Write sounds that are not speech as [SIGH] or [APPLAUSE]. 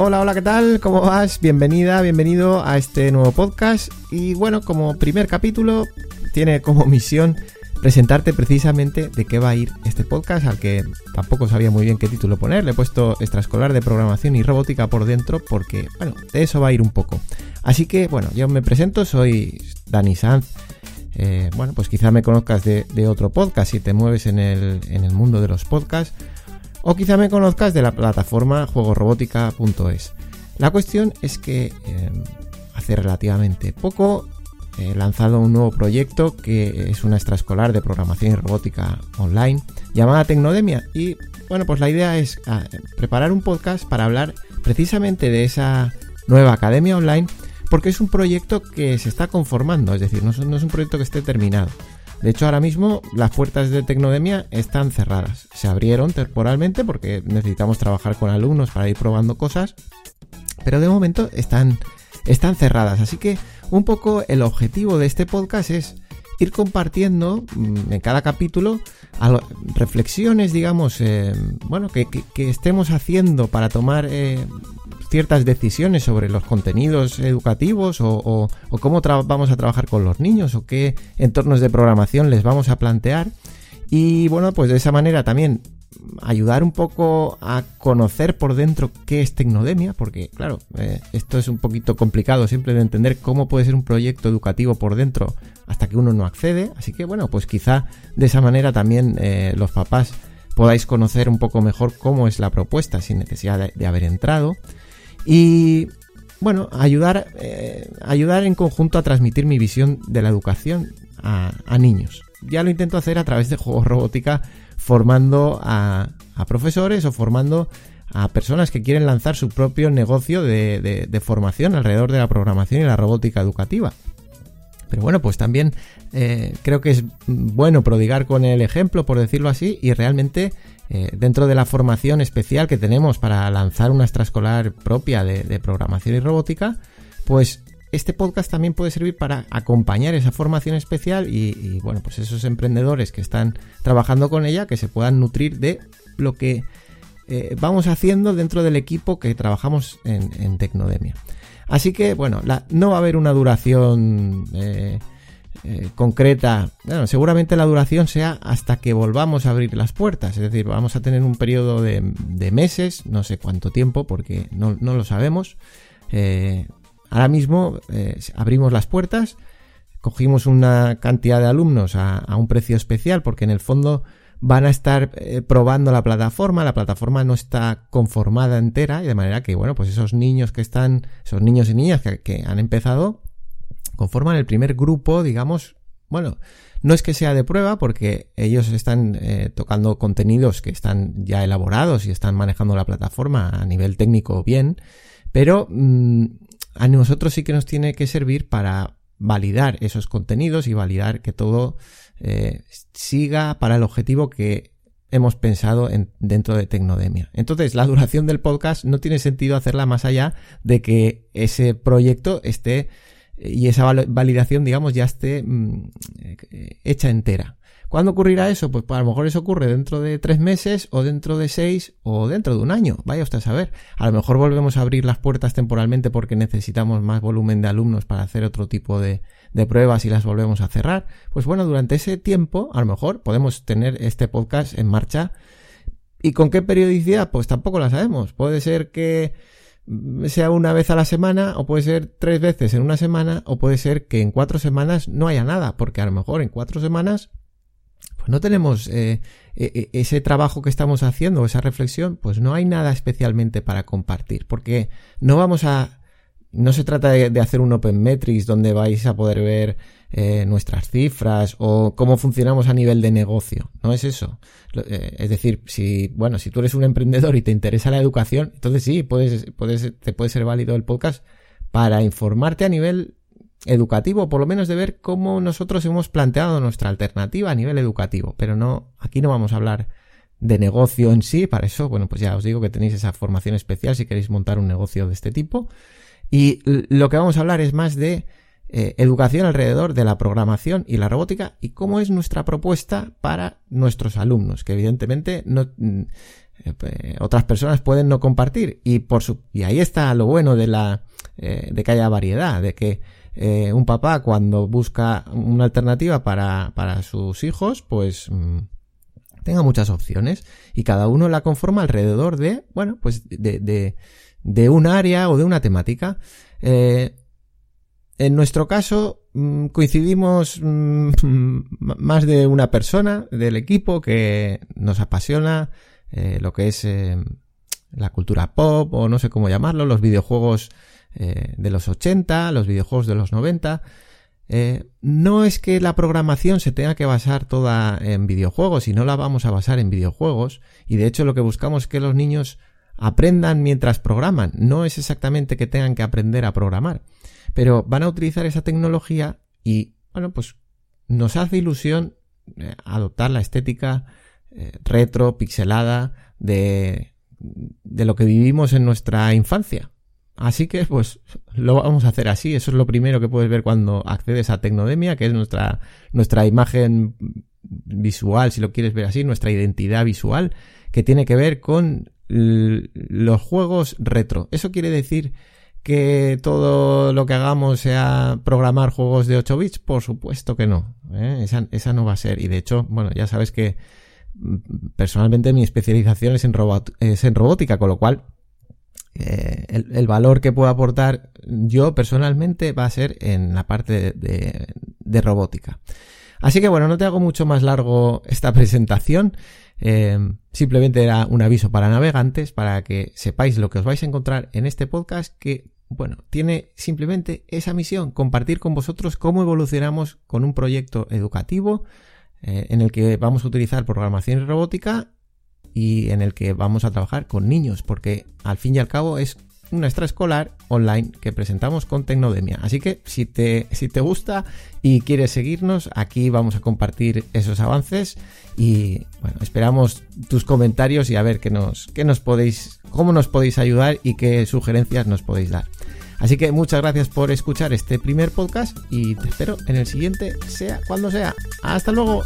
Hola, hola, ¿qué tal? ¿Cómo vas? Bienvenida, bienvenido a este nuevo podcast. Y bueno, como primer capítulo, tiene como misión presentarte precisamente de qué va a ir este podcast, al que tampoco sabía muy bien qué título poner. Le he puesto extraescolar de programación y robótica por dentro porque, bueno, de eso va a ir un poco. Así que, bueno, yo me presento, soy Dani Sanz. Eh, bueno, pues quizá me conozcas de, otro podcast si te mueves en el, en el mundo de los podcasts o quizá me conozcas de la plataforma juegorobótica.es. La cuestión es que em, hace relativamente poco he lanzado un nuevo proyecto que es una extraescolar de programación y robótica online llamada Tecnodemia y bueno pues la idea es ah, preparar un podcast para hablar precisamente de esa nueva academia online porque es un proyecto que se está conformando, es decir, no es un proyecto que esté terminado. De hecho, ahora mismo las puertas de Tecnodemia están cerradas. Se abrieron temporalmente porque necesitamos trabajar con alumnos para ir probando cosas, pero de momento están, están cerradas. Así que un poco el objetivo de este podcast es ir compartiendo mm, en cada capítulo reflexiones, digamos, eh, bueno, que, estemos haciendo para tomar eh, ciertas decisiones sobre los contenidos educativos o, cómo vamos a trabajar con los niños o qué entornos de programación les vamos a plantear. Y bueno, pues de esa manera también ayudar un poco a conocer por dentro qué es Tecnodemia, porque claro, eh, esto es un poquito complicado siempre de entender cómo puede ser un proyecto educativo por dentro hasta que uno no accede. Así que bueno, pues quizá de esa manera también eh, los papás podáis conocer un poco mejor cómo es la propuesta sin necesidad de haber entrado. Y bueno, ayudar, eh, ayudar en conjunto a transmitir mi visión de la educación a, niños. Ya lo intento hacer a través de juegos robótica, formando a, profesores o formando a personas que quieren lanzar su propio negocio de, formación alrededor de la programación y la robótica educativa. Pero bueno, pues también eh, creo que es bueno prodigar con el ejemplo, por decirlo así, y realmente eh, dentro de la formación especial que tenemos para lanzar una extraescolar propia de, programación y robótica, pues este podcast también puede servir para acompañar esa formación especial y, bueno, pues esos emprendedores que están trabajando con ella, que se puedan nutrir de lo que eh, vamos haciendo dentro del equipo que trabajamos en, Tecnodemia. Así que, bueno, no va a haber una duración eh, eh, concreta, seguramente la duración sea hasta que volvamos a abrir las puertas, es decir, vamos a tener un periodo de, meses, no sé cuánto tiempo, porque no, lo sabemos. Eh, ahora mismo eh, abrimos las puertas, cogimos una cantidad de alumnos a, un precio especial, porque en el fondo van a estar probando la plataforma, la plataforma no está conformada entera, y de manera que, bueno, pues esos niños que están, esos niños y niñas que han empezado, conforman el primer grupo, digamos, bueno, no es que sea de prueba porque ellos están eh, tocando contenidos que están ya elaborados y están manejando la plataforma a nivel técnico bien, pero mm, a nosotros sí que nos tiene que servir para validar esos contenidos y validar que todo eh, siga para el objetivo que hemos pensado en, dentro de Tecnodemia. Entonces, la duración del podcast no tiene sentido hacerla más allá de que ese proyecto esté y esa validación, digamos, ya esté mm, eh, hecha entera. ¿Cuándo ocurrirá eso? Pues, pues, a lo mejor eso ocurre dentro de tres meses o dentro de seis o dentro de un año. Vaya usted a saber. A lo mejor volvemos a abrir las puertas temporalmente porque necesitamos más volumen de alumnos para hacer otro tipo de, de pruebas y las volvemos a cerrar. Pues bueno, durante ese tiempo a lo mejor podemos tener este podcast en marcha. ¿Y con qué periodicidad? Pues tampoco la sabemos. Puede ser que sea una vez a la semana, o puede ser tres veces en una semana, o puede ser que en cuatro semanas no haya nada, porque a lo mejor en cuatro semanas pues no tenemos eh, e, e, ese trabajo que estamos haciendo, esa reflexión, pues no hay nada especialmente para compartir, porque no vamos a no se trata de, hacer un Open Metrics donde vais a poder ver eh, nuestras cifras o cómo funcionamos a nivel de negocio. No es eso. Eh, es decir, si, bueno, si tú eres un emprendedor y te interesa la educación, entonces sí, puedes, puedes, te puede ser válido el podcast para informarte a nivel educativo, por lo menos de ver cómo nosotros hemos planteado nuestra alternativa a nivel educativo. Pero no, aquí no vamos a hablar de negocio en sí. Para eso, bueno, pues ya os digo que tenéis esa formación especial si queréis montar un negocio de este tipo. Y lo que vamos a hablar es más de eh, educación alrededor de la programación y la robótica y cómo es nuestra propuesta para nuestros alumnos, que evidentemente no, mm, eh, otras personas pueden no compartir. Y, por su, y ahí está lo bueno de, la, eh, de que haya variedad, de que un papá cuando busca una alternativa para, para sus hijos, pues mm, tenga muchas opciones y cada uno la conforma alrededor de, bueno, pues de, de, de un área o de una temática. Eh, en nuestro caso, mm, coincidimos mm, [LAUGHS] más de una persona del equipo que nos apasiona eh, lo que es eh, la cultura pop o no sé cómo llamarlo, los videojuegos de los 80, los videojuegos de los 90. no es que la programación se tenga que basar toda en videojuegos y no la vamos a basar en videojuegos y de hecho lo que buscamos es que los niños aprendan mientras programan, no es exactamente que tengan que aprender a programar, pero van a utilizar esa tecnología y bueno, pues nos hace ilusión adoptar la estética retro, pixelada de, de lo que vivimos en nuestra infancia. Así que, pues, lo vamos a hacer así. Eso es lo primero que puedes ver cuando accedes a Tecnodemia, que es nuestra, nuestra imagen visual, si lo quieres ver así, nuestra identidad visual, que tiene que ver con los juegos retro. Eso quiere decir que todo lo que hagamos sea programar juegos de 8 bits, por supuesto que no. ¿eh? Esa, esa no va a ser. Y de hecho, bueno, ya sabes que personalmente mi especialización es en, es en robótica, con lo cual eh, el, valor que puedo aportar yo personalmente va a ser en la parte de, robótica. Así que bueno, no te hago mucho más largo esta [LAUGHS] presentación. Eh, simplemente era un aviso para navegantes para que sepáis lo que os vais a encontrar en este podcast que, bueno, tiene simplemente esa misión, compartir con vosotros cómo evolucionamos con un proyecto educativo eh, en el que vamos a utilizar programación y robótica y en el que vamos a trabajar con niños, porque al fin y al cabo es una extraescolar online que presentamos con Tecnodemia. Así que si te, si te gusta y quieres seguirnos, aquí vamos a compartir esos avances y bueno, esperamos tus comentarios y a ver qué nos, qué nos podéis, cómo nos podéis ayudar y qué sugerencias nos podéis dar. Así que muchas gracias por escuchar este primer podcast y te espero en el siguiente, sea cuando sea. Hasta luego.